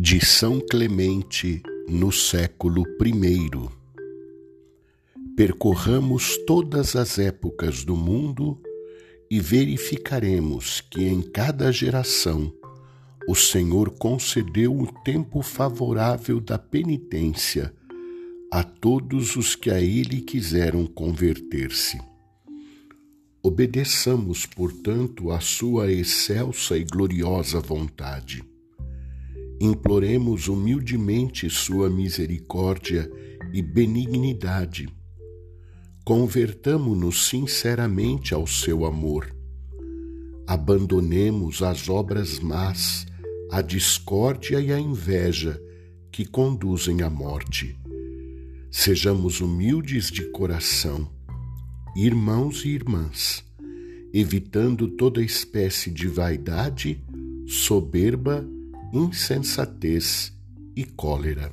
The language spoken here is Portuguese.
de São Clemente no século I. Percorramos todas as épocas do mundo e verificaremos que em cada geração o Senhor concedeu o tempo favorável da penitência a todos os que a Ele quiseram converter-se. Obedeçamos, portanto, à Sua excelsa e gloriosa vontade imploremos humildemente Sua misericórdia e benignidade. Convertamo-nos sinceramente ao seu amor. Abandonemos as obras más, a discórdia e a inveja que conduzem à morte. Sejamos humildes de coração, irmãos e irmãs, evitando toda espécie de vaidade, soberba insensatez e cólera.